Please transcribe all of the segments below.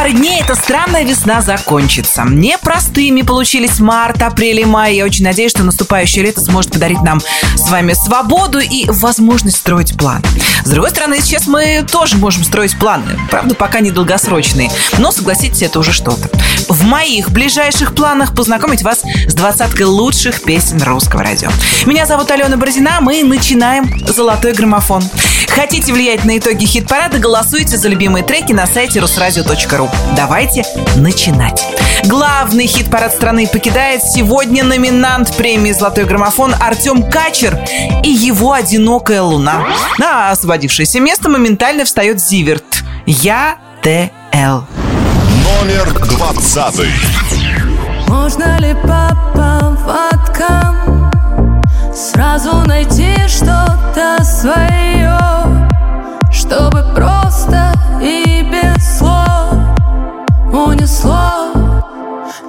пары дней эта странная весна закончится. Непростыми получились март, апрель и май. Я очень надеюсь, что наступающее лето сможет подарить нам с вами свободу и возможность строить планы. С другой стороны, сейчас мы тоже можем строить планы. Правда, пока не долгосрочные. Но, согласитесь, это уже что-то. В моих ближайших планах познакомить вас с двадцаткой лучших песен русского радио. Меня зовут Алена Бородина. Мы начинаем «Золотой граммофон». Хотите влиять на итоги хит-парада? Голосуйте за любимые треки на сайте русрадио.ру. Давайте начинать. Главный хит-парад страны покидает сегодня номинант премии «Золотой граммофон» Артем Качер и его «Одинокая луна». На освободившееся место моментально встает Зиверт. Я Т.Л. Номер двадцатый. Можно ли по поводкам Сразу найти что-то свое Чтобы просто Унесло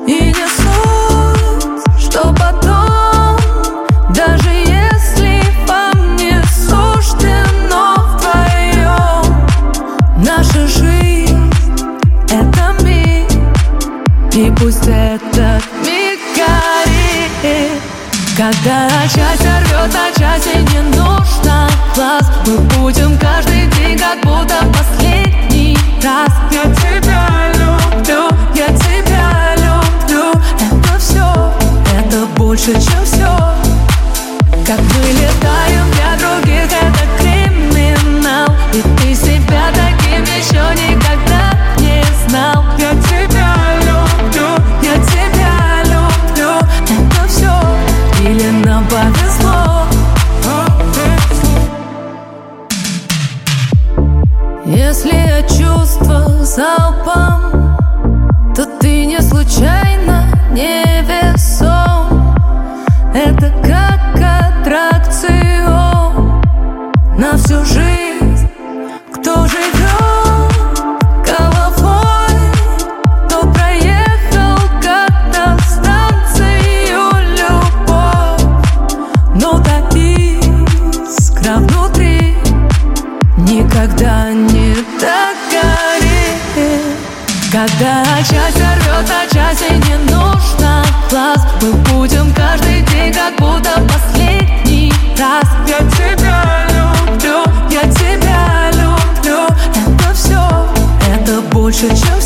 и не суть Что потом, даже если вам не суждено вдвоем Наша жизнь — это миг И пусть этот миг горит. Когда часть рвет, а части не нужно глаз Мы будем каждый день, как будто последний раз. Я больше, чем все Как мы летаем для других, это криминал. И ты себя таким еще никогда не знал. Я тебя люблю, я тебя люблю. Это все или нам повезло? Если я чувства залпом всю жизнь это больше,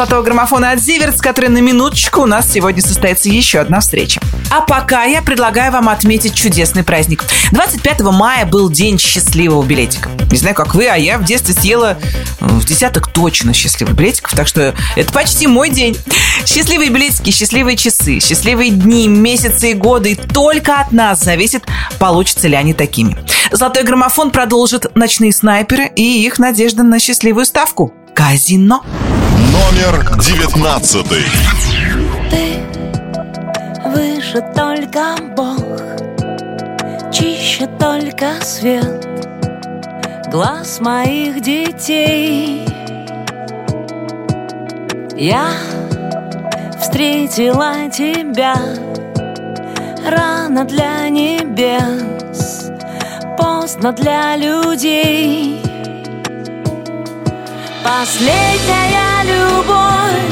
золотого граммофона от Зиверт, с которой на минуточку у нас сегодня состоится еще одна встреча. А пока я предлагаю вам отметить чудесный праздник. 25 мая был день счастливого билетика. Не знаю, как вы, а я в детстве съела в десяток точно счастливых билетиков, так что это почти мой день. Счастливые билетики, счастливые часы, счастливые дни, месяцы и годы. И только от нас зависит, получатся ли они такими. Золотой граммофон продолжит «Ночные снайперы» и их надежда на счастливую ставку. Казино. Номер девятнадцатый. Ты выше только Бог, чище только свет глаз моих детей. Я встретила тебя рано для небес, поздно для людей. Последняя любовь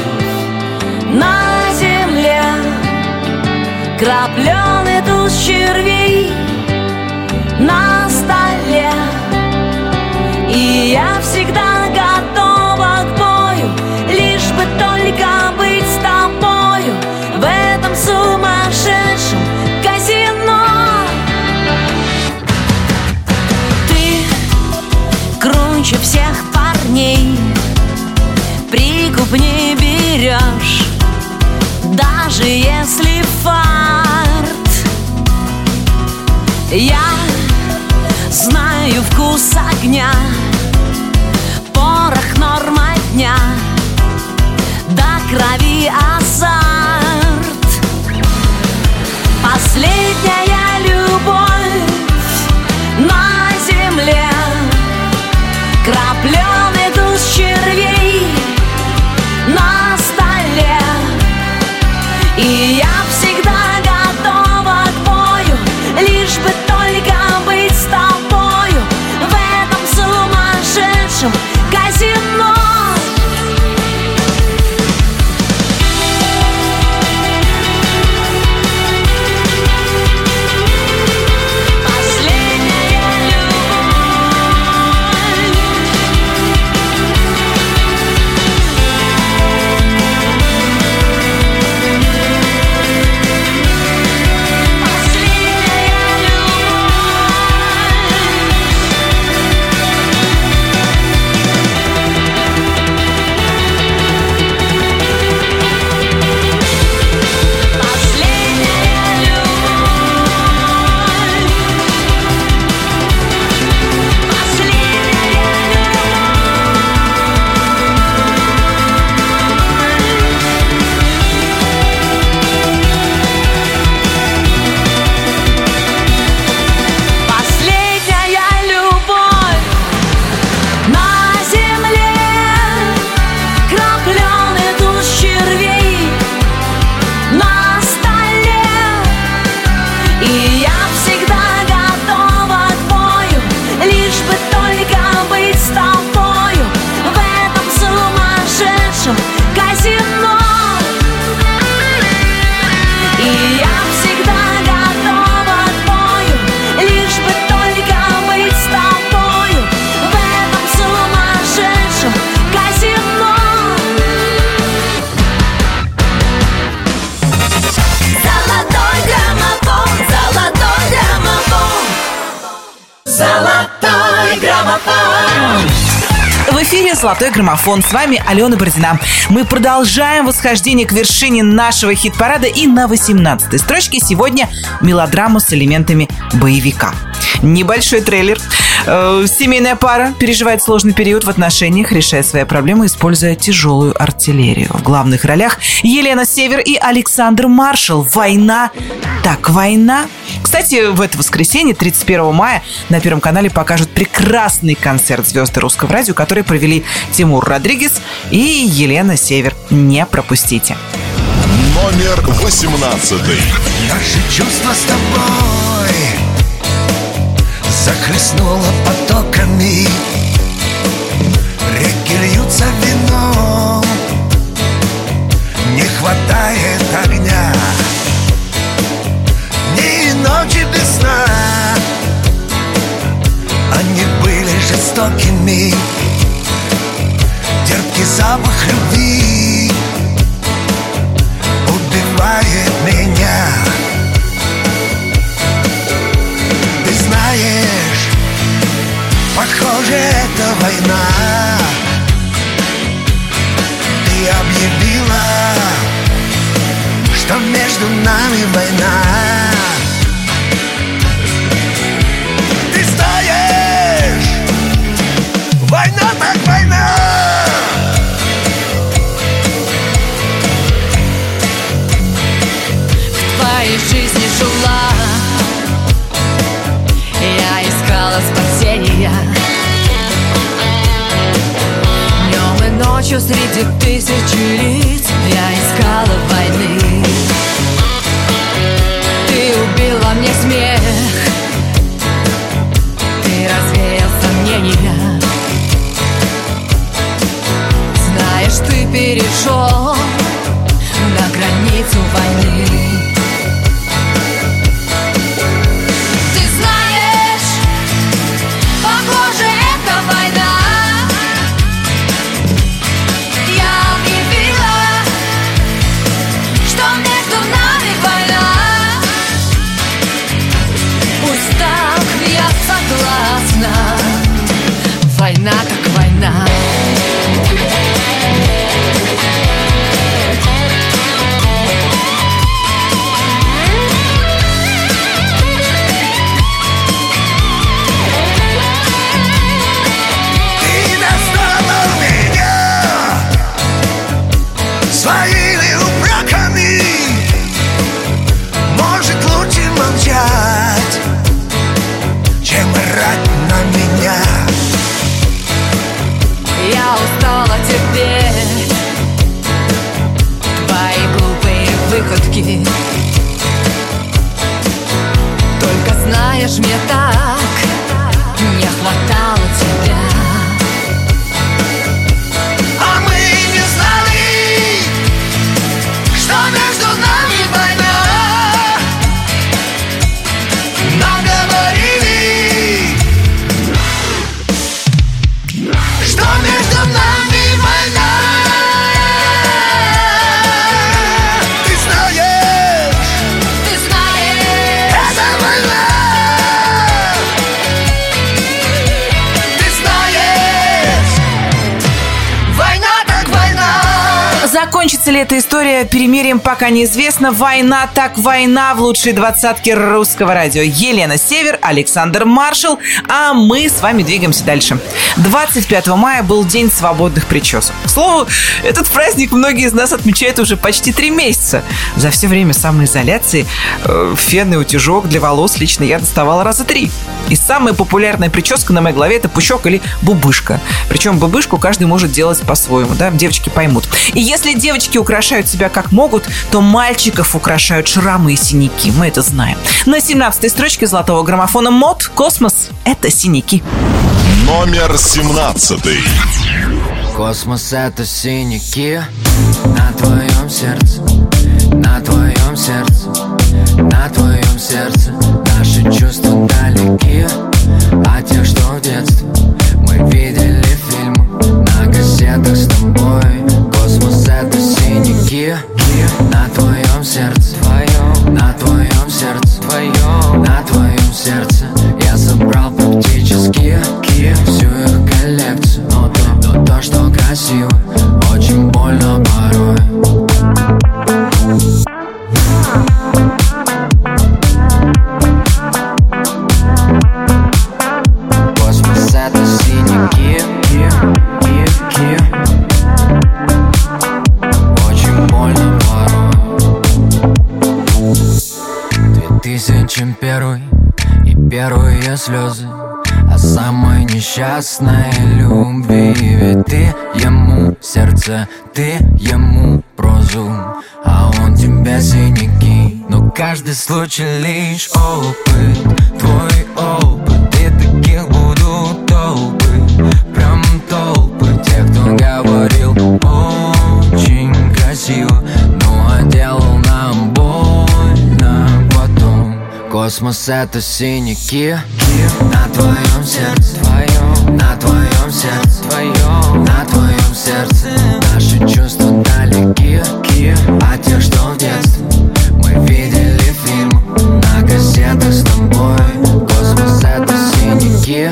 на земле. Крапленый медуз червей на столе. И я всегда Прикуп не берешь Даже если фарт. Я знаю вкус огня Порох норма дня До крови азарт «Золотой граммофон». С вами Алена Бородина. Мы продолжаем восхождение к вершине нашего хит-парада. И на 18-й строчке сегодня мелодрама с элементами боевика. Небольшой трейлер. Э, Семейная пара переживает сложный период в отношениях, решая свои проблемы, используя тяжелую артиллерию. В главных ролях Елена Север и Александр Маршал. Война. Так, война. Кстати, в это воскресенье, 31 мая, на Первом канале покажут прекрасный концерт звезды русского радио, который провели Тимур Родригес и Елена Север. Не пропустите. Номер 18. Наши чувства с тобой Захлестнуло потоками Реки льются вином Не хватает были жестокими Терпкий запах любви Убивает меня. Ты знаешь, похоже, это война. Ты объявила, что между нами война ночью среди тысячи лиц. Я искала войны. Ты убил во мне смех. Ты развеял сомнения Знаешь, ты перешел на границу войны руки Только знаешь, мне так ли эта история перемирием, пока неизвестно. Война так война в лучшей двадцатке русского радио. Елена Север, Александр Маршал, а мы с вами двигаемся дальше. 25 мая был День свободных причесок. К слову, этот праздник многие из нас отмечают уже почти три месяца. За все время самоизоляции э, фен и утюжок для волос лично я доставала раза три. И самая популярная прическа на моей голове это пучок или бубышка. Причем бубышку каждый может делать по-своему, да, девочки поймут. И если девочки украшают себя как могут, то мальчиков украшают шрамы и синяки, мы это знаем. На 17 строчке золотого граммофона Мот «Космос» — это синяки. Номер 17. Космос это синяки на твоем сердце, на твоем сердце, на твоем сердце. Наши чувства далеки от тех, что в детстве мы видели фильмы на кассетах с тобой. Космос это синяки на твоем сердце, твоем, на твоем сердце, твоем, на твоем сердце. Всю их коллекцию, но то, что красиво, очень больно порой. Порой. 2001 и первые слезы О самой несчастной любви. Ведь ты ему сердце, ты ему прозу А он тебе синяки. Но каждый случай лишь опыт Твой опыт. И таких будут толпы Прям толпы. Тех, кто говорил очень красиво Но а делал нам больно. Потом Космос это синяки На твоем сердце Твоем На твоем сердце Твоем На твоем сердце Наши чувства далеки От тех, что в детстве Мы видели фильм На кассетах с тобой Космос это синяки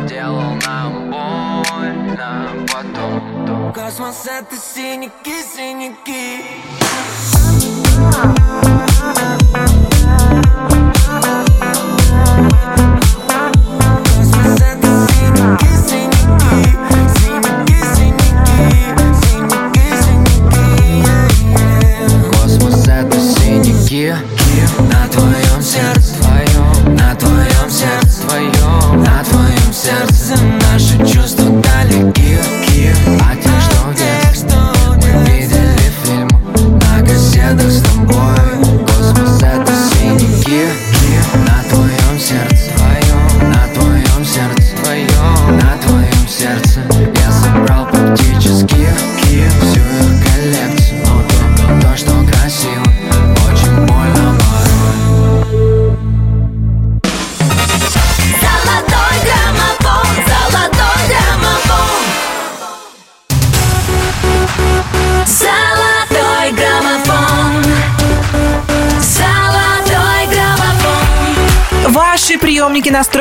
Но а делал нам больно потом Космос это синяки, синяки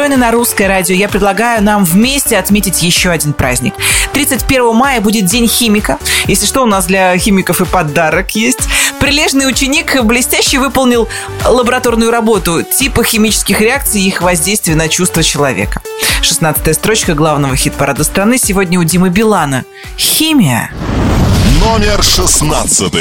Спокойно на русское радио я предлагаю нам вместе отметить еще один праздник. 31 мая будет День химика. Если что, у нас для химиков и подарок есть. Прилежный ученик блестяще выполнил лабораторную работу типа химических реакций и их воздействия на чувства человека. 16 строчка главного хит-парада страны сегодня у Димы Билана. Химия. Номер 16.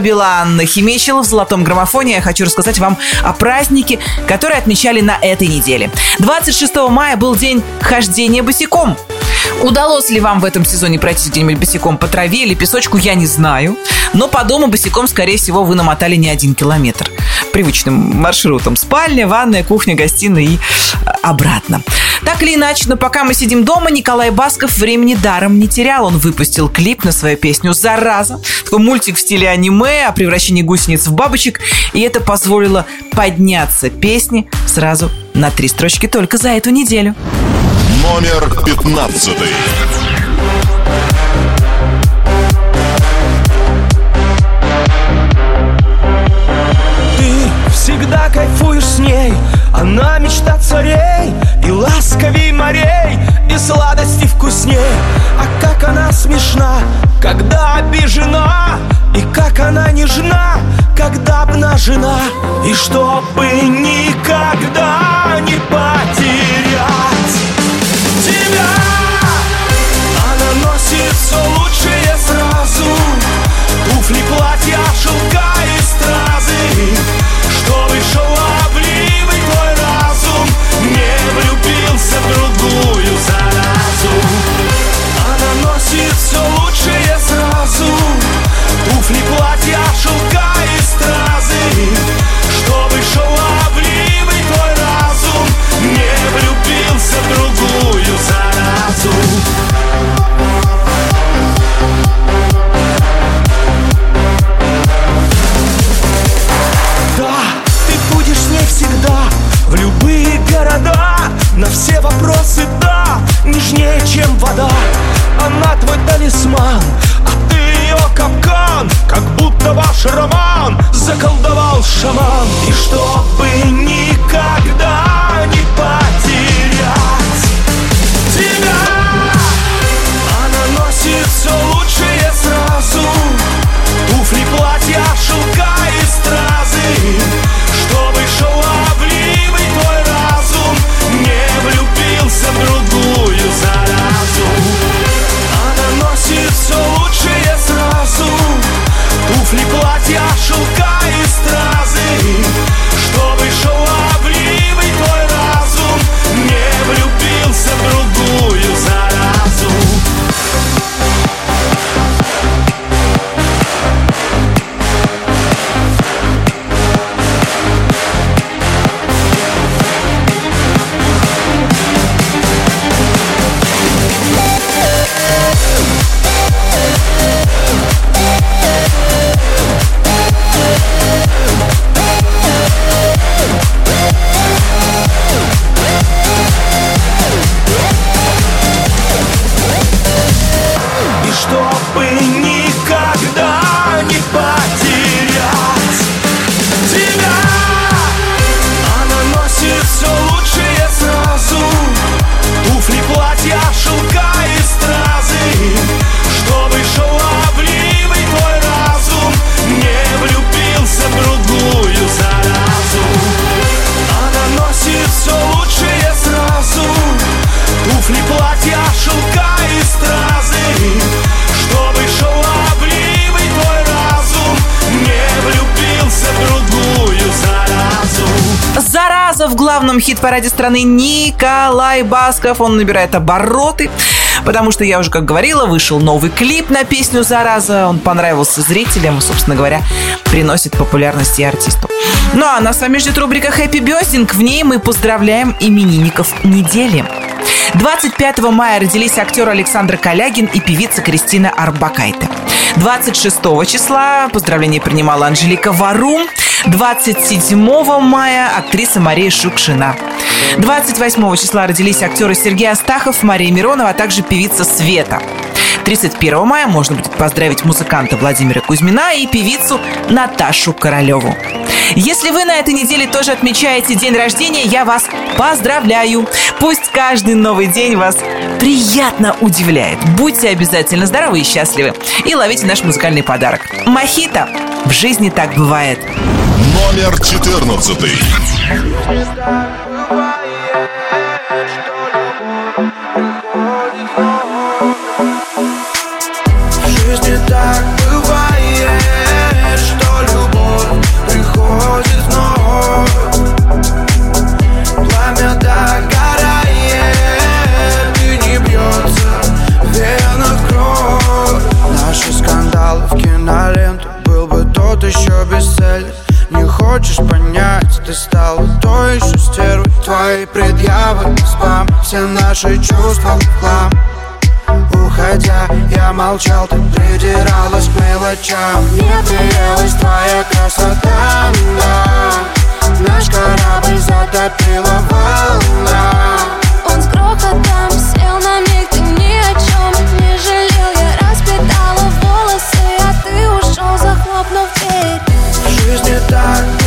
Билан. Химичил в золотом граммофоне. Я хочу рассказать вам о празднике, который отмечали на этой неделе. 26 мая был день хождения босиком. Удалось ли вам в этом сезоне пройти где-нибудь босиком по траве или песочку, я не знаю. Но по дому босиком, скорее всего, вы намотали не один километр. Привычным маршрутом. Спальня, ванная, кухня, гостиная и э, обратно. Так или иначе, но пока мы сидим дома, Николай Басков времени даром не терял. Он выпустил клип на свою песню «Зараза». Такой мультик в стиле аниме о превращении гусениц в бабочек. И это позволило подняться песни сразу на три строчки только за эту неделю. Номер пятнадцатый. Всегда кайфуешь с ней. Она мечта царей И ласковей морей И сладости вкусней. А как она смешна Когда обижена И как она нежна Когда обнажена. И чтобы никогда не потерять тебя. Она носит все лучшее сразу. Туфли, платья, шелка и стразы все вопросы, да Нежнее, чем вода. Она твой талисман, а ты ее капкан. Как будто ваш роман заколдовал шаман. И чтобы никогда не потерять тебя Она носит все лучшее сразу. Туфли, платья, шелка и стразы. Хит-параде страны Николай Басков. Он набирает обороты. Потому что, я уже как говорила, вышел новый клип на песню «Зараза». Он понравился зрителям и, собственно говоря, приносит популярность и артисту. Ну а нас с вами ждет рубрика «Хэппи Бёздинг». В ней мы поздравляем именинников недели. 25 мая родились актер Александр Калягин и певица Кристина Арбакайте. 26 числа поздравления принимала Анжелика Варум. 27 мая актриса Мария Шукшина. 28 числа родились актеры Сергей Астахов, Мария Миронова, а также певица Света. 31 мая можно будет поздравить музыканта Владимира Кузьмина и певицу Наташу Королеву. Если вы на этой неделе тоже отмечаете день рождения, я вас поздравляю. Пусть каждый новый день вас приятно удивляет. Будьте обязательно здоровы и счастливы. И ловите наш музыкальный подарок. Мохито. В жизни так бывает. Номер 14. Наши чувства в хлам. Уходя, я молчал, ты придиралась к мелочам. Мне приелась твоя красота, да. Наш корабль затопила волна. Он с грохотом сел на миг, ты ни о чем не жалел. Я распитала волосы, а ты ушел, захлопнув дверь. В жизни так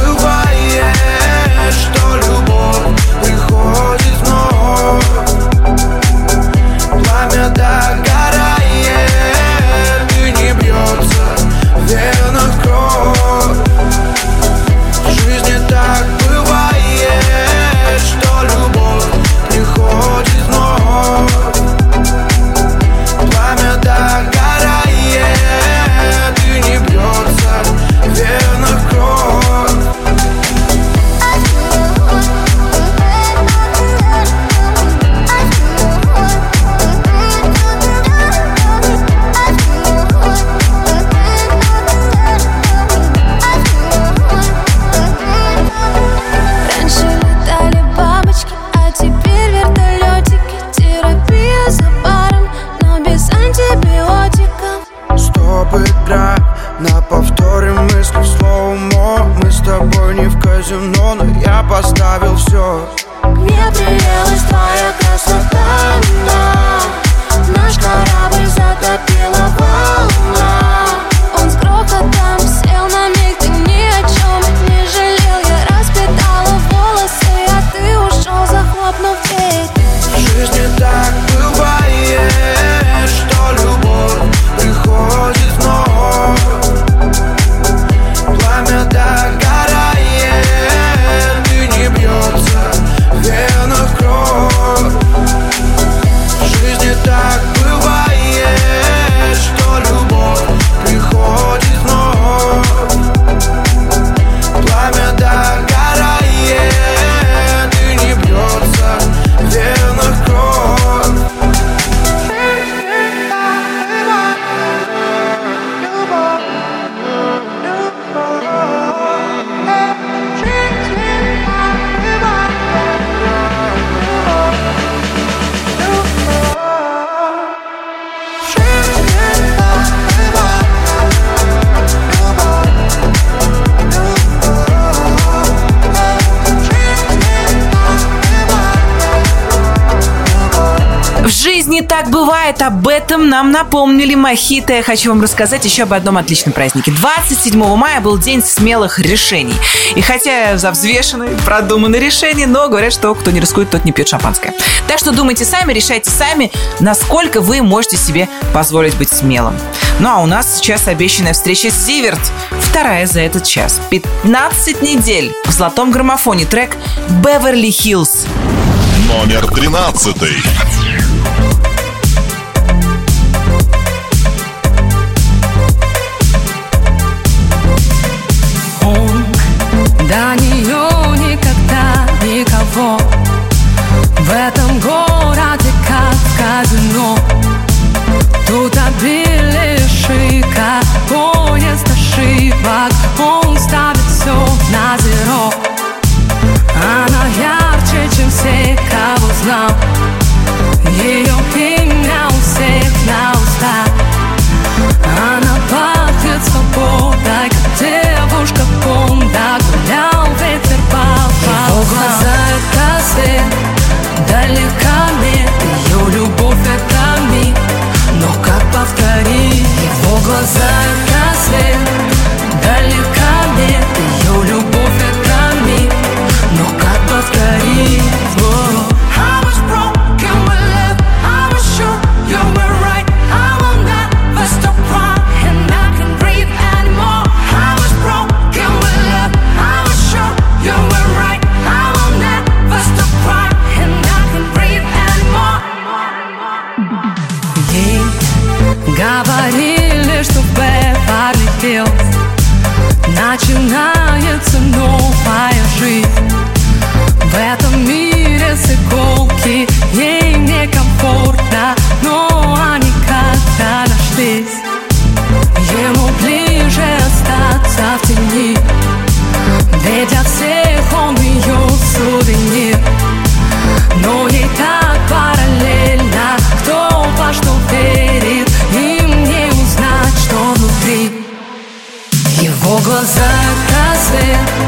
об этом нам напомнили Мохито. Я хочу вам рассказать еще об одном отличном празднике. 27 мая был день смелых решений. И хотя за взвешенные, продуманные решения, но говорят, что кто не рискует, тот не пьет шампанское. Так что думайте сами, решайте сами, насколько вы можете себе позволить быть смелым. Ну а у нас сейчас обещанная встреча с Зиверт. Вторая за этот час. 15 недель в золотом граммофоне трек «Беверли Хиллз». Номер 13. box. Говорили, что в Беверли Хиллз Начинается новая жизнь. В этом мире с иголки Ей некомфортно, но они как-то нашлись его глаза это свет,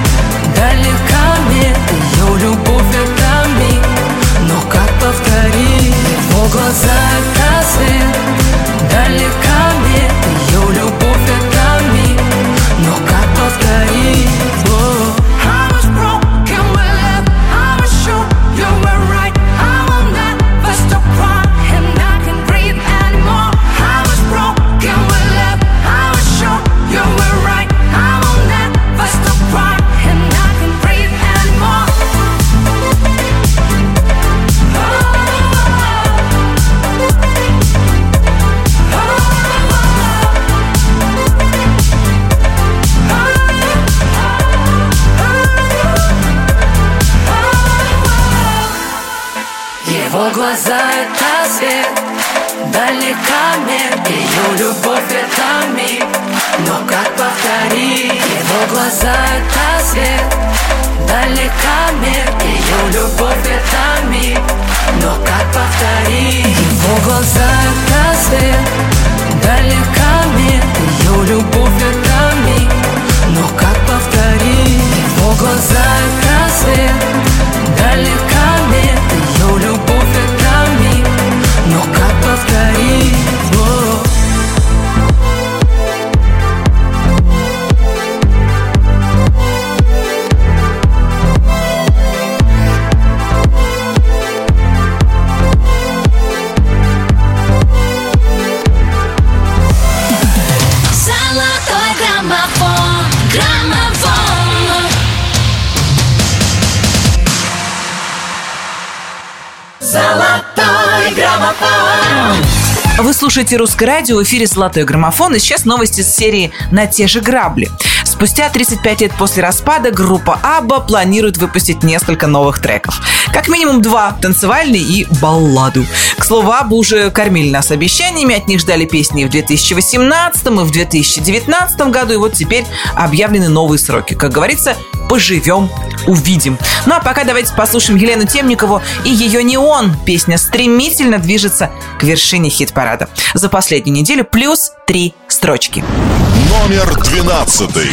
свет, далека мир Ее любовь это миг, но как повторить? Его глаза это свет, далека мир Ее любовь это миг, но как повторить? Его глаза это свет, Вы слушаете «Русское радио», в эфире «Золотой граммофон», и сейчас новости с серии «На те же грабли». Спустя 35 лет после распада группа Абба планирует выпустить несколько новых треков. Как минимум два – танцевальный и балладу. К слову, Абба уже кормили нас обещаниями, от них ждали песни в 2018 и в 2019 году, и вот теперь объявлены новые сроки. Как говорится, поживем, увидим. Ну а пока давайте послушаем Елену Темникову и ее «Неон». Песня стремительно движется к вершине хит-парада. За последнюю неделю плюс три строчки. Номер двенадцатый.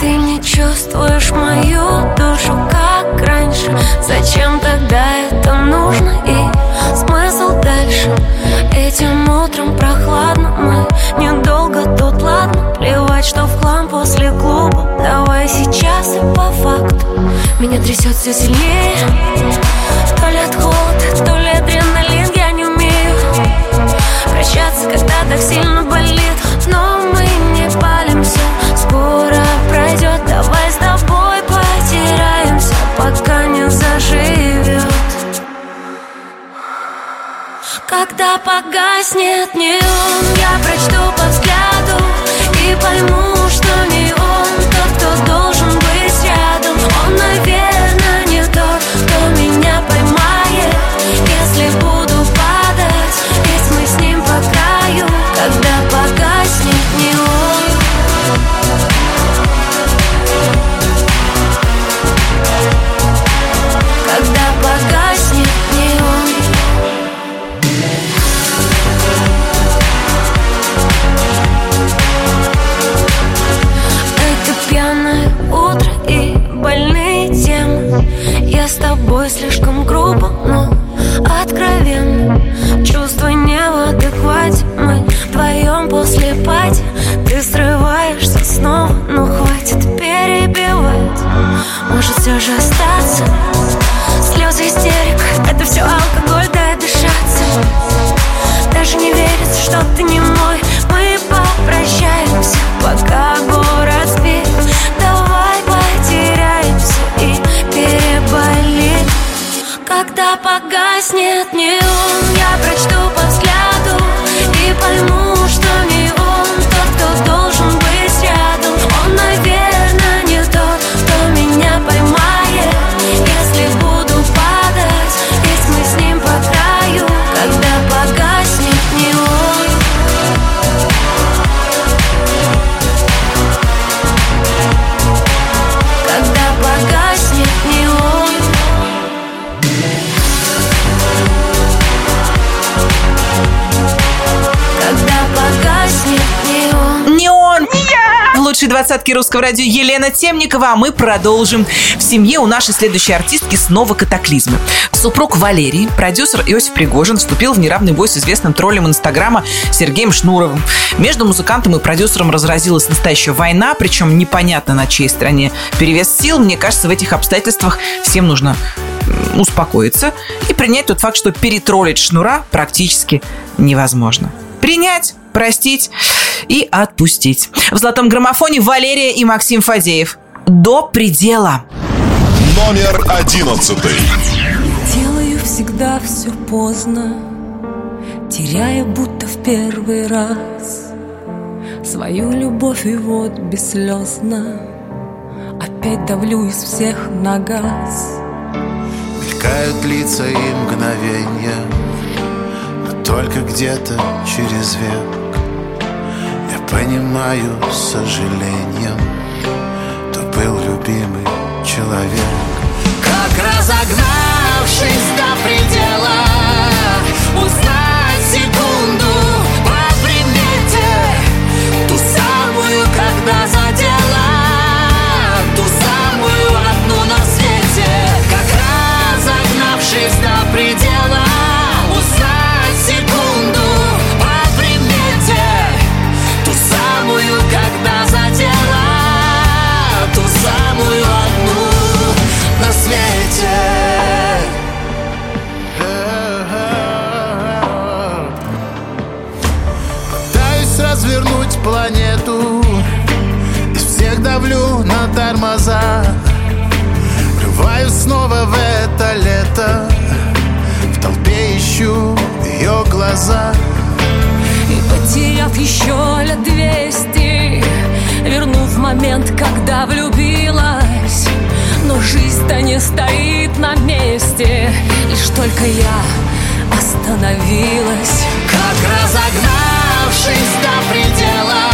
Ты не чувствуешь мою душу, как раньше Зачем тогда это нужно? И смысл дальше Этим утром прохладно Мы недолго тут, ладно Плевать, что в хлам после клуба. Давай сейчас и по факту. Меня трясет все сильнее. То ли от холода, то ли адреналин Я не умею прощаться, когда так сильно болит. Но мы не палимся Скоро пройдет Давай когда погаснет неон. Я прочту по взгляду И пойму, что не он Ты срываешься снова, ну хватит перебивать. Может все же остаться? Слезы истерик, это все алкоголь, дай дышаться. Даже не верится, что ты не мой. Мы попрощаемся, пока город спит. Давай потеряемся и переболим Когда погаснет неон Двадцатке русского радио Елена Темникова, а мы продолжим. В семье у нашей следующей артистки снова катаклизмы. Супруг Валерий, продюсер Иосиф Пригожин, вступил в неравный бой с известным троллем Инстаграма Сергеем Шнуровым. Между музыкантом и продюсером разразилась настоящая война, причем непонятно на чьей стороне перевес сил. Мне кажется, в этих обстоятельствах всем нужно успокоиться и принять тот факт, что перетроллить Шнура практически невозможно. Принять, простить и отпустить. В «Золотом граммофоне» Валерия и Максим Фадеев. До предела. Номер одиннадцатый. Делаю всегда все поздно Теряя будто в первый раз Свою любовь и вот бесслезно Опять давлю из всех на газ Мелькают лица и мгновенья Но только где-то через век. Я понимаю с сожалением То был любимый человек. Как разогнавшись до предела давлю на тормоза Врываюсь снова в это лето. В толпе ищу ее глаза. И потеряв еще лет двести Вернув момент, когда влюбилась. Но жизнь-то не стоит на месте Лишь только я остановилась. Как разогнавшись до предела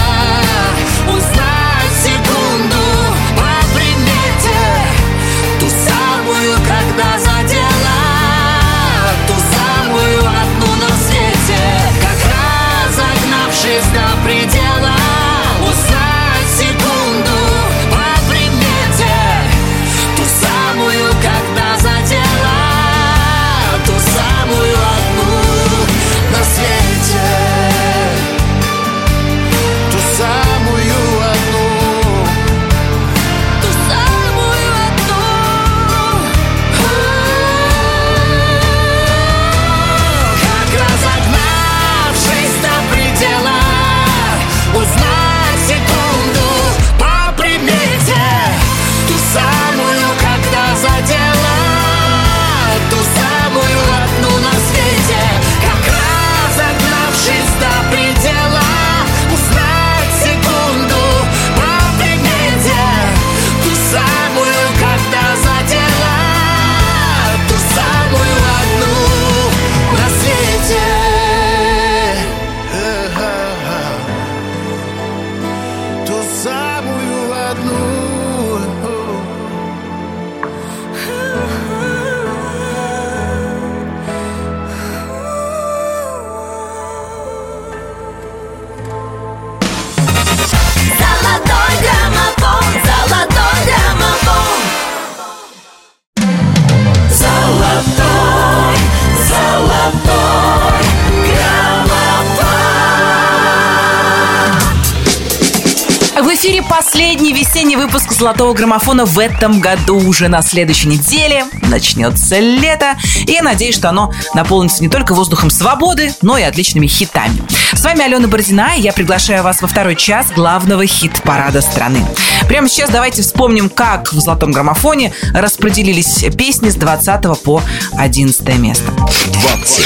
последний весенний выпуск «Золотого граммофона» в этом году. Уже на следующей неделе начнется лето. И я надеюсь, что оно наполнится не только воздухом свободы, но и отличными хитами. С вами Алена Бородина, и я приглашаю вас во второй час главного хит-парада страны. Прямо сейчас давайте вспомним, как в «Золотом граммофоне» распределились песни с 20 по 11 место. 20.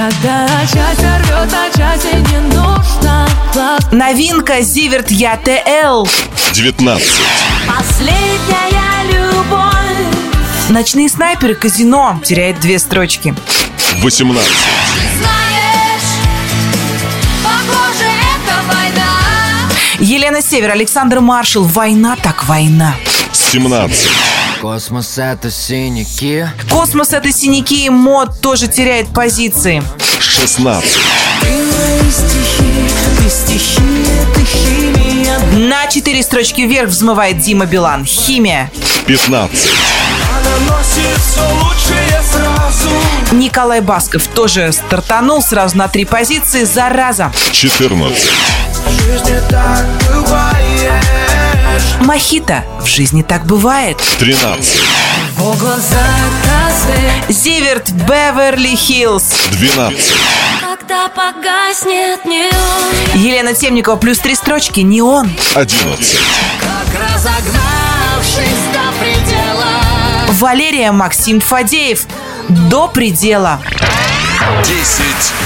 Когда счастье рвет на части, не нужно Новинка «Zivert ЯТЛ». 19. Последняя любовь Ночные снайперы «Казино» теряет две строчки. 18. Знаешь, похоже, это война Елена Север, Александр Маршал. Война так война. 17. Космос это синяки Космос это синяки и Мот тоже теряет позиции. 16. Ты мои стихи, ты стихия, ты химия На четыре строчки вверх взмывает Дима Билан. Химия. 15. Она носит все лучшее сразу Николай Басков тоже стартанул сразу на три позиции. Зараза. 14. Мохито. В жизни так бывает. 13. О глазах разве Зиверт Беверли Хиллз. 12. Когда погаснет неон Елена Темникова плюс три строчки. Не он. 11. Как разогнавшись до предела Валерия Максим Фадеев. До предела. 10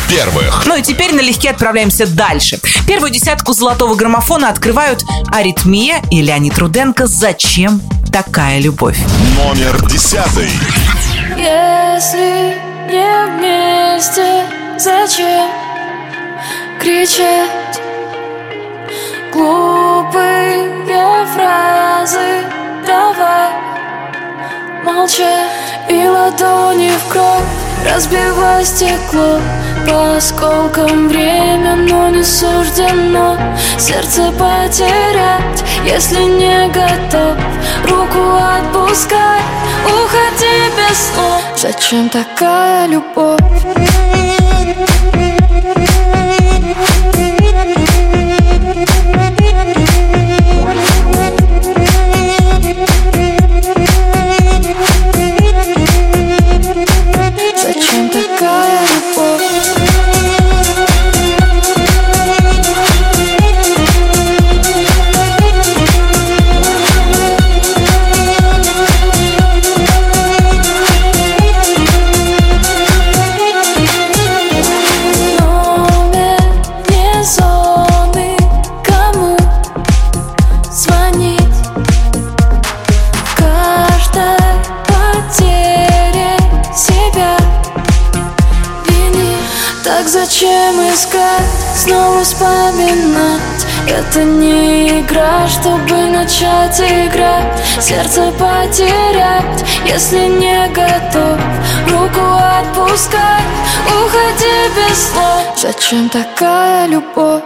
первых. Ну и теперь налегке отправляемся дальше. Первую десятку золотого граммофона открывают Аритмия и Леонид Руденко «Зачем такая любовь?». Номер 10. Если не вместе, зачем кричать глупые фразы? Давай молчать и ладони в кровь. Разбивай стекло по осколкам. Время, но не суждено Сердце потерять, если не готов Руку отпускай, уходи без слов. Зачем такая любовь? Зачем Сердце потерять, если не готов Руку отпускай, уходи без слов Зачем такая любовь?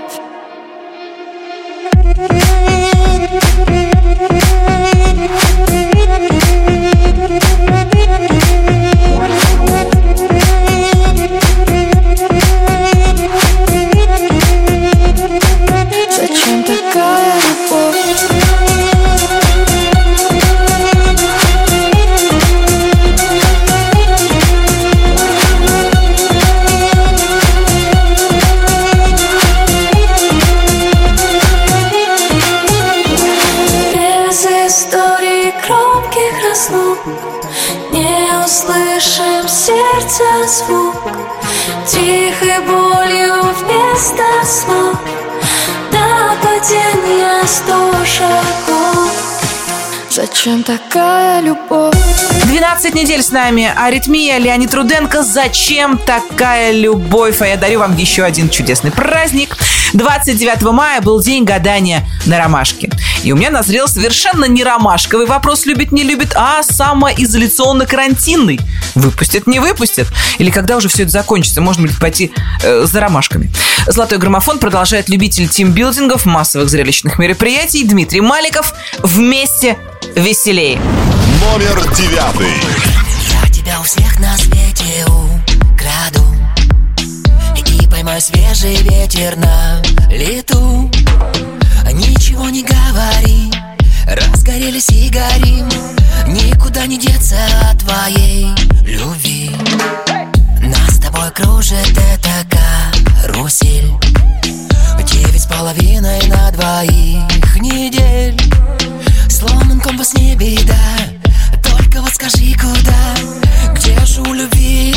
12 недель с нами Аритмия, Леонид Руденко «Зачем такая любовь?». А я дарю вам еще один чудесный праздник. 29 мая был день гадания на ромашке. И у меня назрел совершенно не ромашковый вопрос «любит, не любит», а самоизоляционно-карантинный. Выпустят, не выпустят? Или когда уже все это закончится, можно будет пойти э, за ромашками. Золотой граммофон продолжает любитель тимбилдингов, массовых зрелищных мероприятий Дмитрий Маликов «Вместе веселее». Номер 9. Я тебя у всех на свете украду И поймаю свежий ветер на лету. Ничего не говори Разгорелись и горим. Никуда не деться от твоей любви. Нас с тобой кружит эта карусель. Девять с половиной на двоих недель. Сломан компас не беда Где же у любви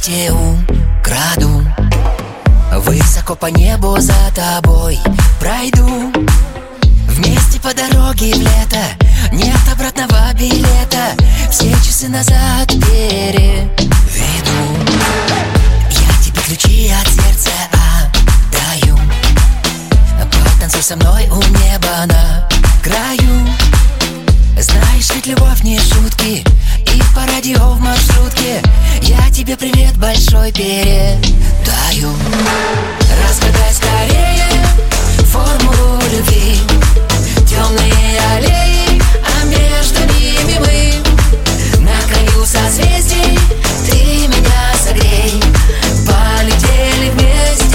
свете украду. Высоко по небу за тобой пройду. Вместе по дороге в лето. Нет обратного билета. Все часы назад переведу. Я тебе ключи от сердца отдаю. Потанцуй со мной у неба на краю. Знаешь, ведь любовь не шутки И по радио в маршрутке. Я тебе привет большой передаю. Разгадай скорее формулу любви. Темные аллеи, а между ними мы. На краю созвездий ты меня согрей. Полетели вместе,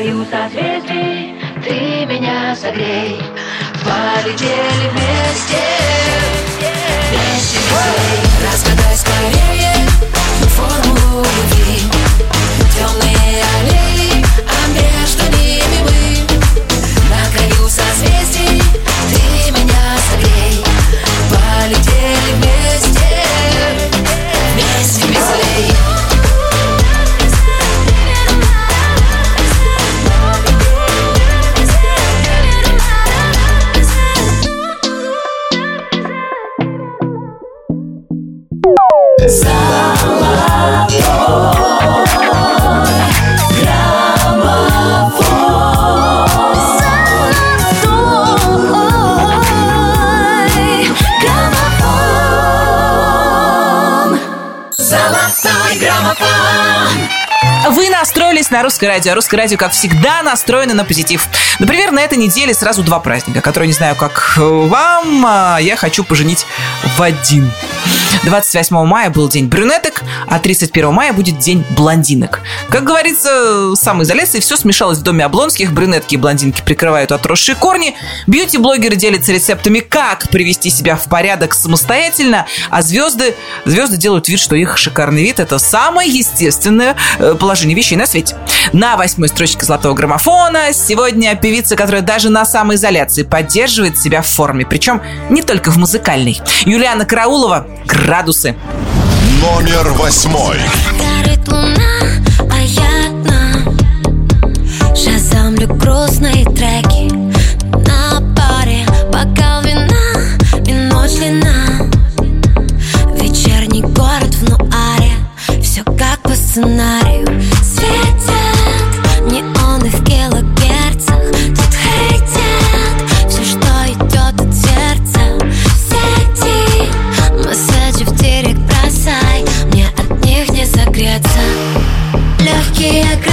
краю созвездий ты меня согрей. Полетели вместе, вместе веселей Разгадай скорее русское радио. Русское радио, как всегда, настроено на позитив. Например, на этой неделе сразу два праздника, которые не знаю, как вам, а я хочу поженить в один. 28 мая был день брюнеток, а 31 мая будет день блондинок. Как говорится, самоизоляция, все смешалось в доме Облонских. Брюнетки и блондинки прикрывают отросшие корни. Бьюти-блогеры делятся рецептами, как привести себя в порядок самостоятельно, а звезды, звезды делают вид, что их шикарный вид – это самое естественное э, положение вещей на свете. На восьмой строчке золотого граммофона сегодня певица, которая даже на самоизоляции поддерживает себя в форме, причем не только в музыкальной. Юлиана Караулова «Градусы». Номер восьмой. Горит луна, а я одна Шазамлю грустные треки que acredita.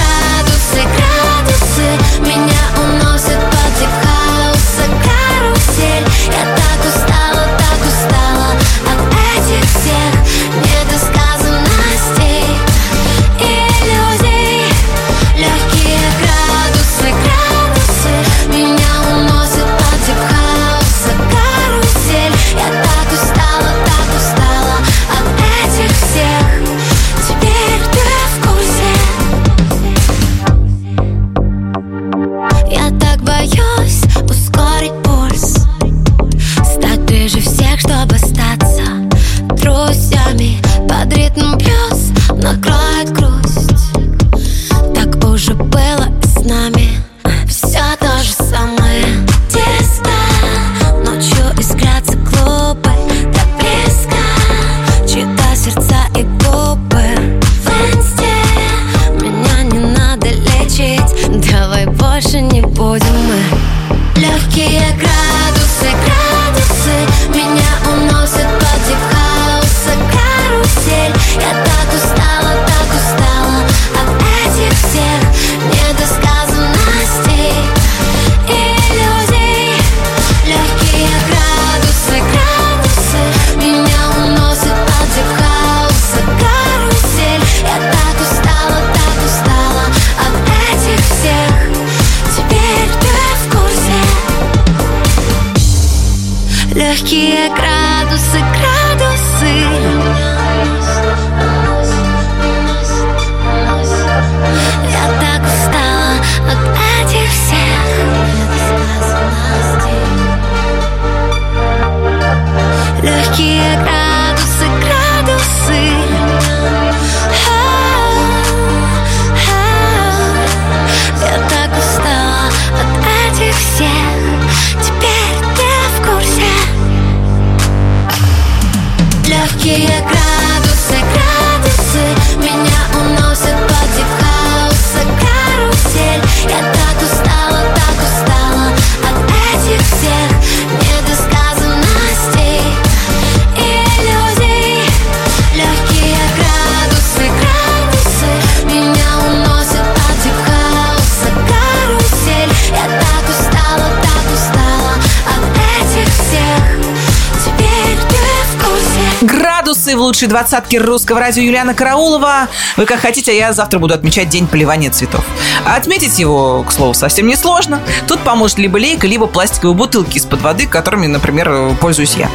Лучшей двадцатке русского радио Юлиана Караулова. Вы как хотите, а я завтра буду отмечать День поливания цветов. А отметить его, к слову, совсем не сложно. Тут поможет либо лейка, либо пластиковые бутылки из-под воды, которыми, например, пользуюсь я.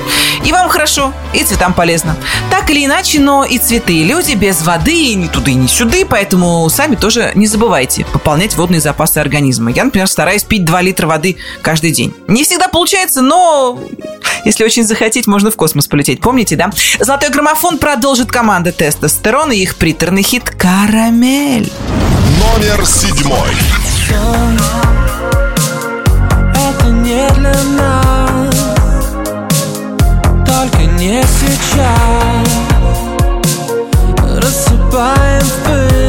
И вам хорошо, и цветам полезно. Так или иначе, но и цветы, и люди без воды ни туда, ни сюда, поэтому сами тоже не забывайте пополнять водные запасы организма. Я, например, стараюсь пить 2 литра воды каждый день. Не всегда получается, но если очень захотеть, можно в космос полететь. Помните, да? Золотой граммофон продолжит команда тестостерон и их приторный хит «Карамель». Номер седьмой. Это не для нас Только не сейчас Рассыпаем в пыль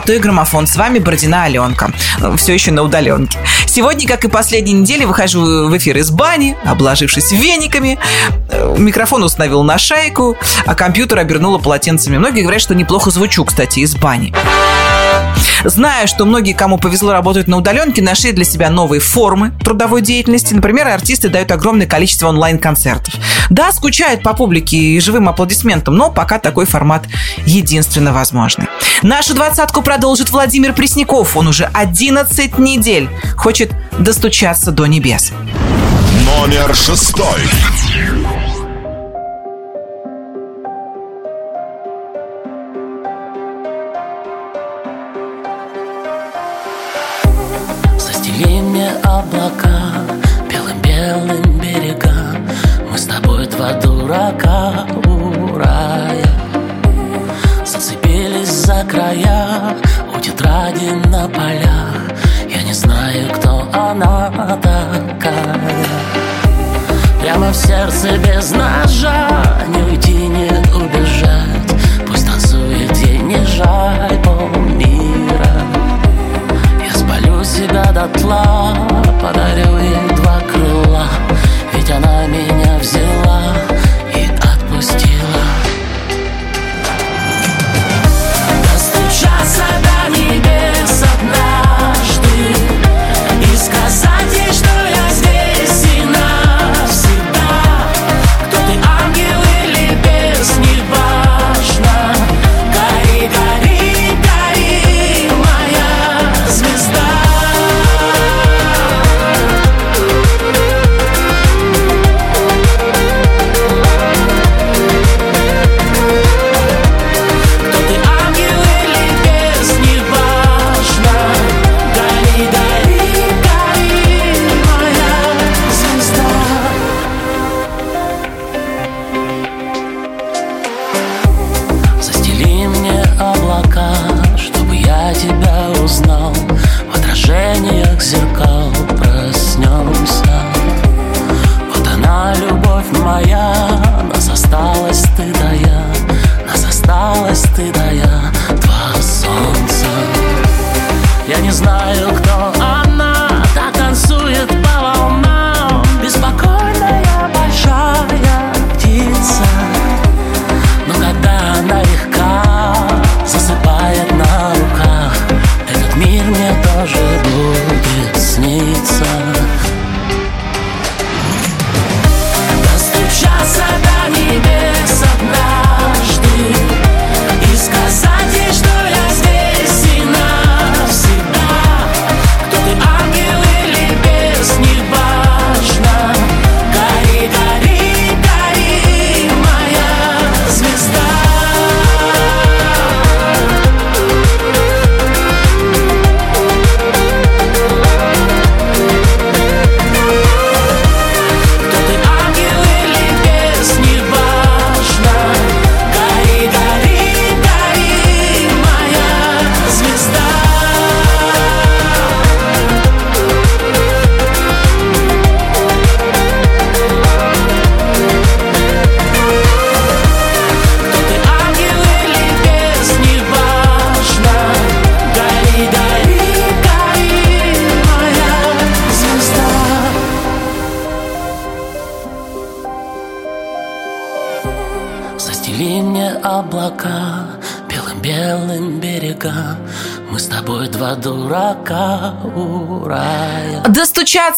«Золотой граммофон». С вами Бородина Аленка. Все еще на удаленке. Сегодня, как и последние недели, выхожу в эфир из бани, обложившись вениками. Микрофон установил на шайку, а компьютер обернула полотенцами. Многие говорят, что неплохо звучу, кстати, из бани. Зная, что многие, кому повезло работать на удаленке, нашли для себя новые формы трудовой деятельности. Например, артисты дают огромное количество онлайн-концертов. Да, скучают по публике и живым аплодисментам, но пока такой формат единственно возможный. Нашу двадцатку продолжит Владимир Пресняков. Он уже 11 недель хочет достучаться до небес. Номер шестой. Застели мне облака два дурака у рая. Зацепились за края у тетради на полях. Я не знаю, кто она такая. Прямо в сердце без ножа Не уйти, не убежать. Пусть танцует, ей не жаль полмира Я спалю себя дотла Подарю ей два крыла. Ведь она меня взяла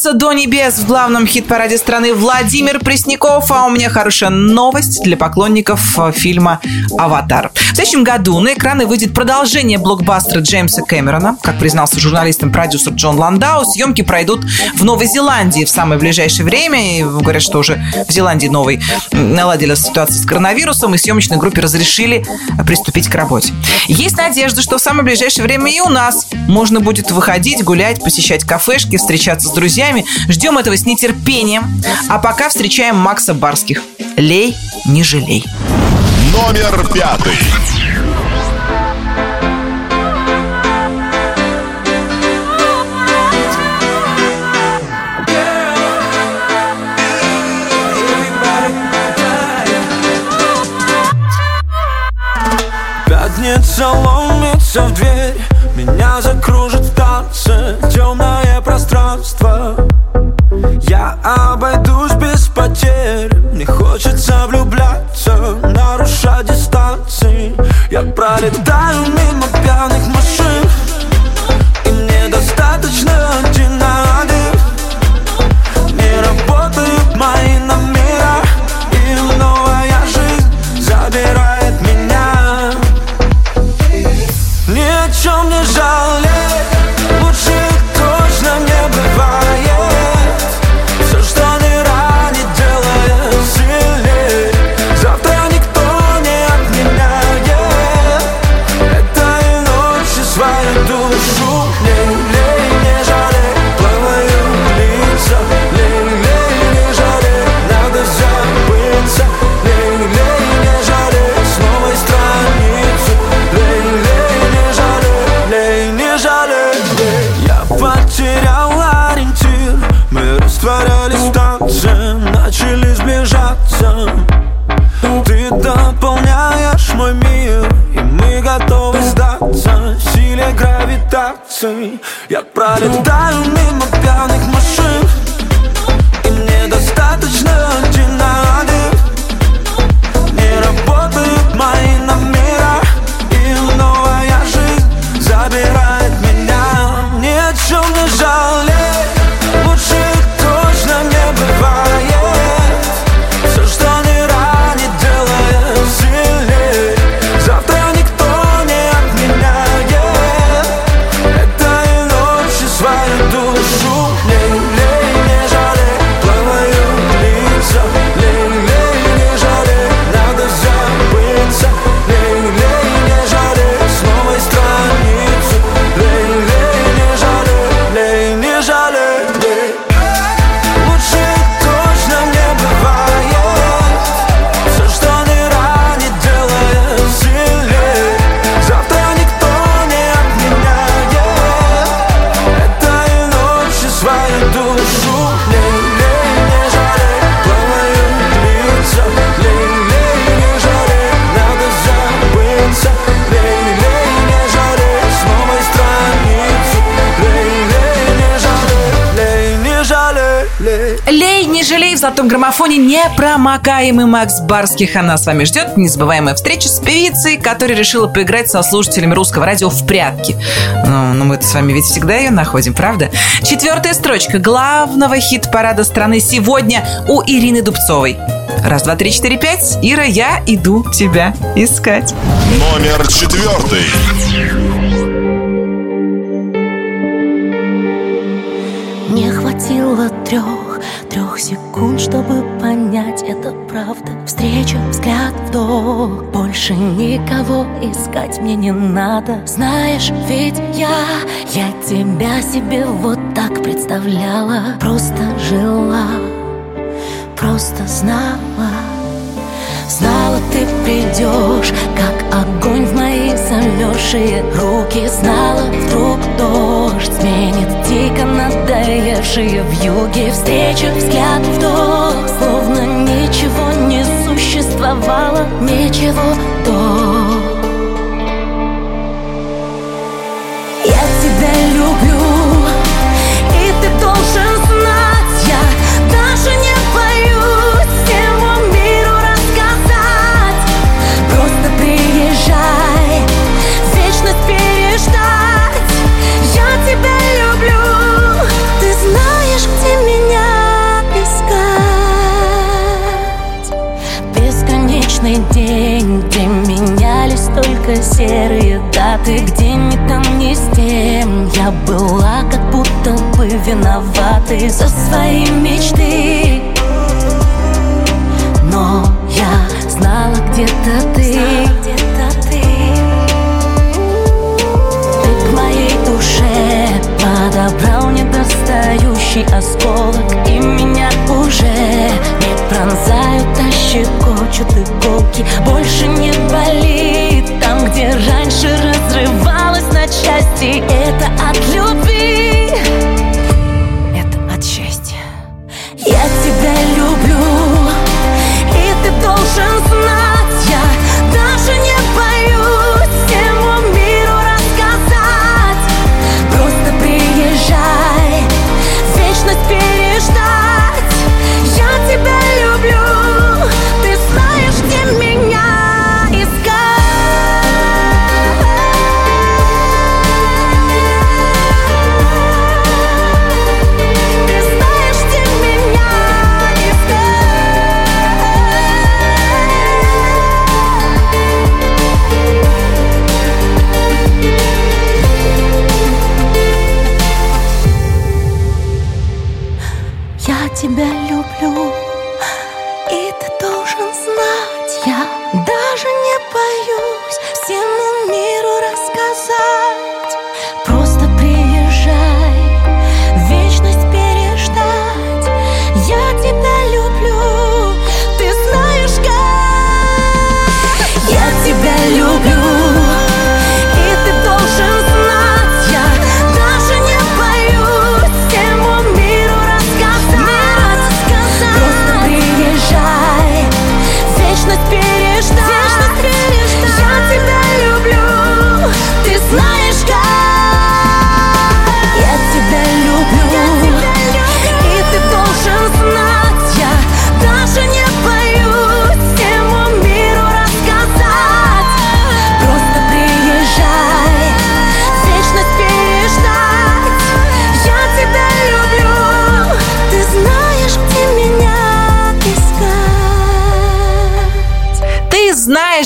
Достучаться до небес в главном хит-параде страны Владимир Пресняков. А у меня хорошая новость для поклонников э, фильма «Аватар». В следующем году на экраны выйдет продолжение блокбастера Джеймса Кэмерона. Как признался журналистам продюсер Джон Ландау, съемки пройдут в Новой Зеландии в самое ближайшее время. И говорят, что уже в Зеландии новой наладили ситуацию с коронавирусом, и съемочной группе разрешили приступить к работе. Есть надежда, что в самое ближайшее время и у нас можно будет выходить, гулять, посещать кафешки, встречаться с друзьями. Ждем этого с нетерпением. А пока встречаем Макса Барских. Лей, не жалей. Номер пятый. Пятница ломится в дверь Меня закружит в танце темное пространство. Я обойдусь без потерь. Мне хочется влюбляться, нарушать дистанции. Я пролетаю мимо пьяных машин Я пролетаю мимо граммофоне непромокаемый Макс Барских. Она с вами ждет незабываемая встреча с певицей, которая решила поиграть со слушателями русского радио в прятки. Ну, ну мы-то с вами ведь всегда ее находим, правда? Четвертая строчка главного хит-парада страны сегодня у Ирины Дубцовой. Раз, два, три, четыре, пять. Ира, я иду тебя искать. Номер четвертый. Не хватило трех, трех секунд, чтобы понять, это правда. Встреча, взгляд, вдох Больше никого искать мне не надо. Знаешь, ведь я, я тебя себе вот так представляла. Просто жила, просто знала Знала, ты придешь, как огонь в мои замерзшие руки. Знала, вдруг дождь сменит дико надоевшие в юге Встреча, взгляд, вдох, словно ничего не существовало Ничего до даты Где ни там, ни с тем Я была как будто бы виноватой за свои мечты. Но я знала где-то ты. Ты к моей душе подобрал недостающий осколок И меня уже не пронзают, а щекочут иголки. Больше не болит где раньше разрывалась на части. Это от любви, это от счастья. Я тебя люблю, и ты должен знать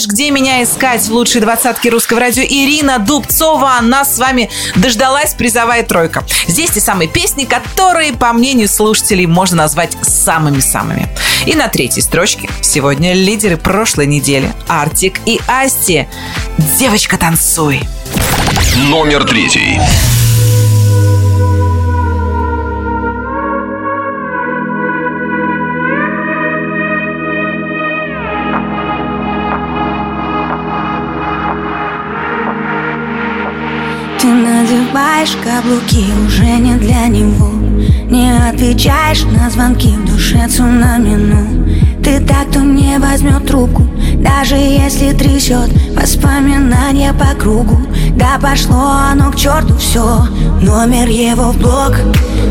знаешь, где меня искать в лучшей двадцатке русского радио. Ирина Дубцова, нас с вами дождалась призовая тройка. Здесь те самые песни, которые, по мнению слушателей, можно назвать самыми-самыми. И на третьей строчке сегодня лидеры прошлой недели. Артик и Асти. Девочка, танцуй. Номер третий. Ты надеваешь каблуки уже не для него. Не отвечаешь на звонки в душе цунами, Ты так, кто не возьмет трубку Даже если трясет воспоминания по кругу. Да пошло оно к черту все Номер его в блог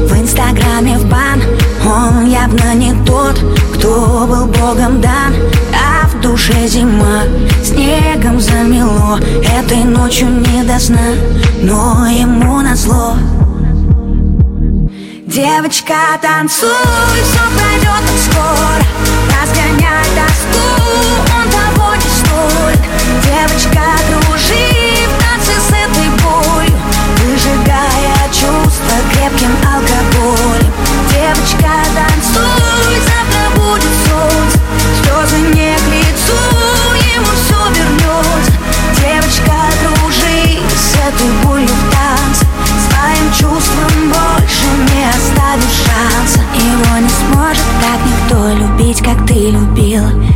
В инстаграме в бан. Он явно не тот, кто был богом дан душе зима Снегом замело Этой ночью не до сна Но ему назло. Девочка, танцуй, все пройдет скоро Разгоняй тоску, он того не стоит Девочка, кружи в танце с этой болью Выжигая чувства крепким алкоголем. Девочка, танцуй,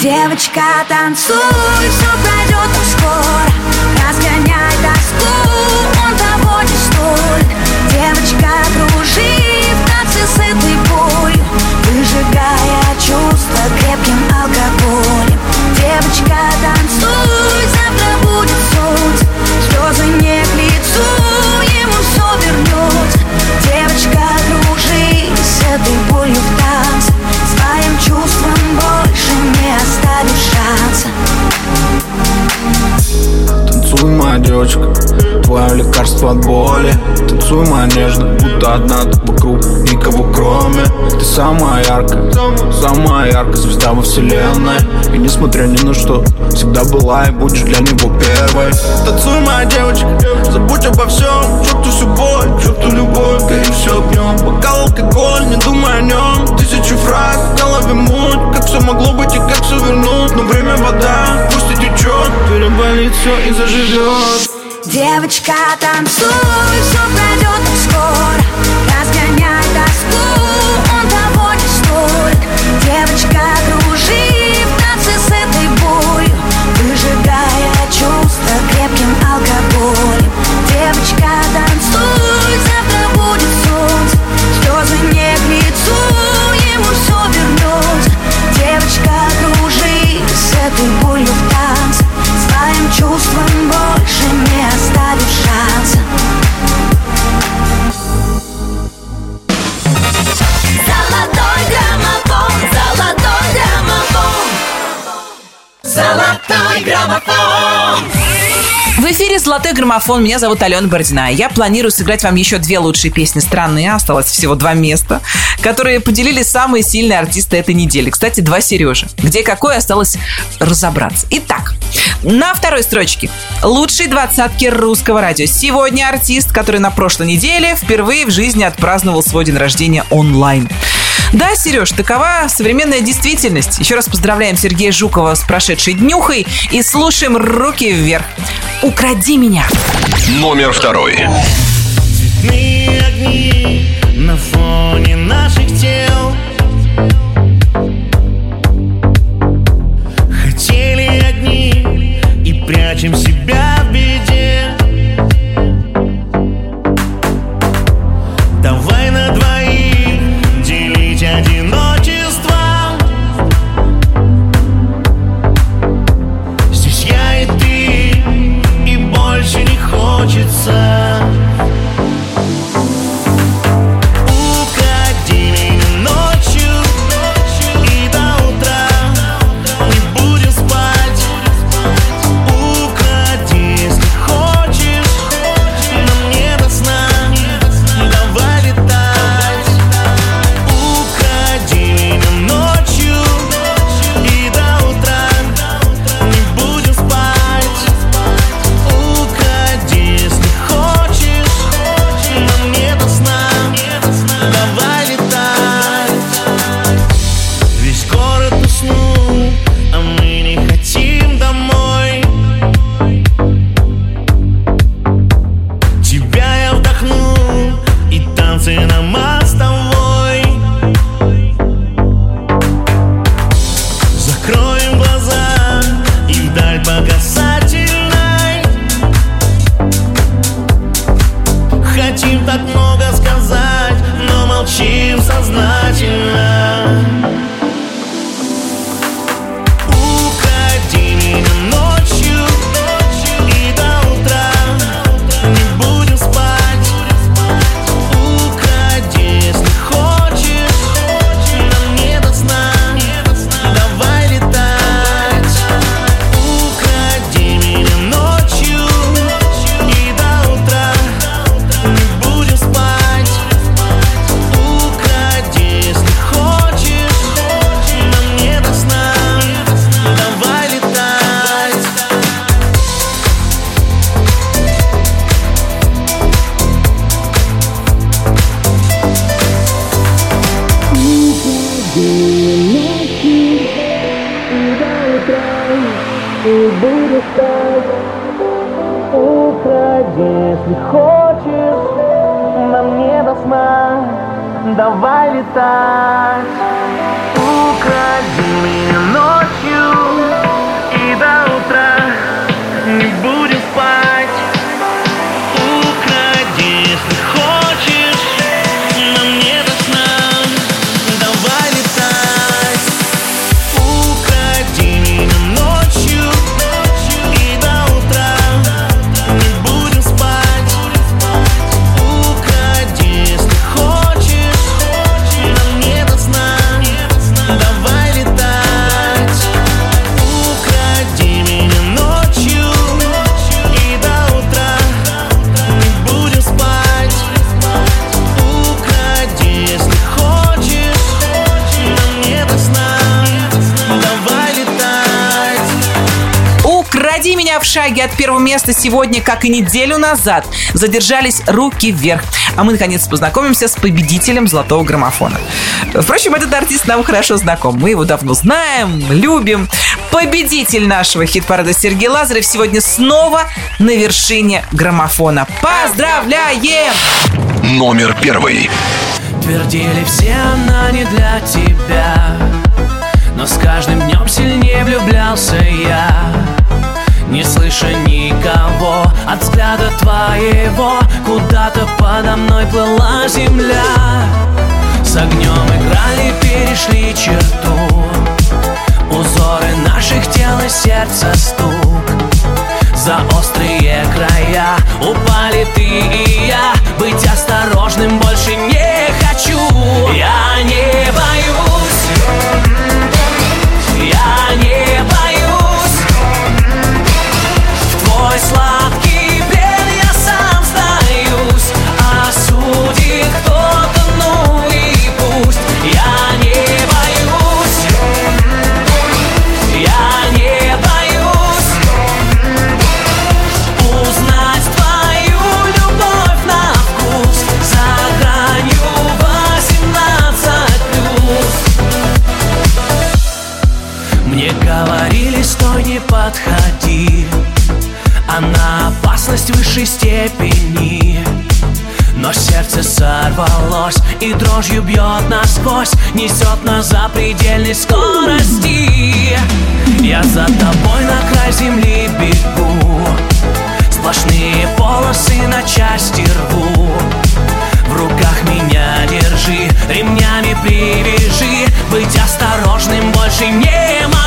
Девочка, танцуй, все пройдет скоро. Разгоняй яркая звезда во вселенной. И несмотря ни на что, всегда была и будешь для него первой. Танцуй, моя девочка, забудь обо всем. Черту всю боль, черту любовь, гори все огнем Бокал алкоголь, не думай о нем Тысячи фраз, в голове муть. Как все могло быть и как все вернуть? Но время вода, пусть и течет Переболит все и заживет Девочка, танцуй, все пройдет скоро Девочка, В эфире «Золотой граммофон». Меня зовут Алена Бородина. Я планирую сыграть вам еще две лучшие песни страны. Осталось всего два места, которые поделили самые сильные артисты этой недели. Кстати, два Сережи. Где какой осталось разобраться. Итак, на второй строчке. Лучшие двадцатки русского радио. Сегодня артист, который на прошлой неделе впервые в жизни отпраздновал свой день рождения онлайн. Да, Сереж, такова современная действительность. Еще раз поздравляем Сергея Жукова с прошедшей днюхой и слушаем «Руки вверх». «Укради меня». Номер второй. Цветные огни на фоне наших тел Хотели одни и прячем места сегодня, как и неделю назад, задержались руки вверх. А мы, наконец, познакомимся с победителем «Золотого граммофона». Впрочем, этот артист нам хорошо знаком. Мы его давно знаем, любим. Победитель нашего хит-парада Сергей Лазарев сегодня снова на вершине граммофона. Поздравляем! Номер первый. Твердили все, она не для тебя Но с каждым днем сильнее влюблялся я Не слыша никого от взгляда твоего. Куда-то подо мной плыла земля. С огнем играли, перешли черту. Узоры наших тел и сердца стук. За острые края упали ты и я. Быть осторожным больше не хочу. Я не боюсь опасность высшей степени. Но сердце сорвалось и дрожью бьет насквозь Несет на запредельной скорости. Я за тобой на край земли бегу Сплошные полосы на части рву. В руках меня держи, ремнями привяжи Быть осторожным больше не могу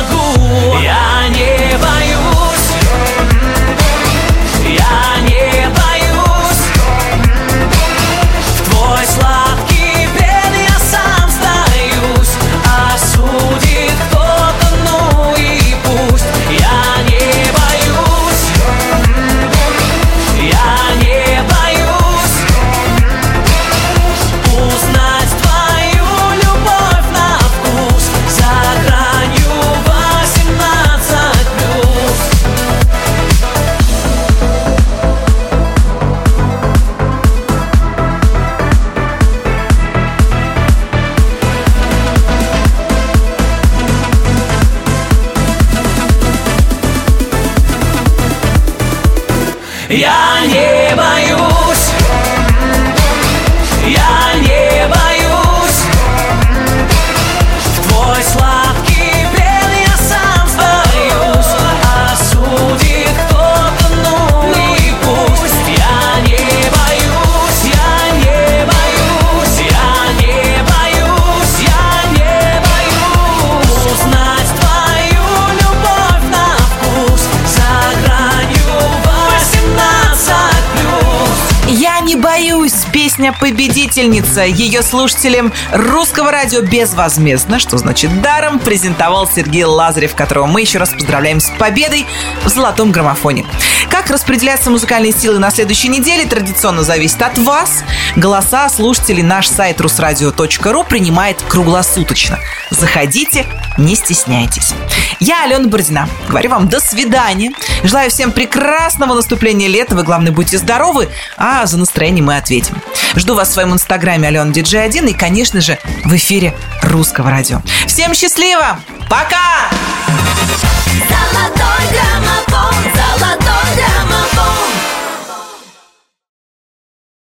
Песня «Победительница». Ее слушателям русского радио безвозмездно, что значит даром, презентовал Сергей Лазарев, которого мы еще раз поздравляем с победой в золотом граммофоне. Как распределяться музыкальные силы на следующей неделе, традиционно зависит от вас. Голоса слушателей наш сайт русрадио.ру принимает круглосуточно. Заходите, не стесняйтесь. Я Алена Бородина. Говорю вам до свидания. Желаю всем прекрасного наступления лета. Вы, главное, будьте здоровы, а за настроение мы ответим. Жду вас в своем инстаграме Алена Диджей 1 и, конечно же, в эфире Русского радио. Всем счастливо! Пока! Золотой граммофон, золотой граммофон.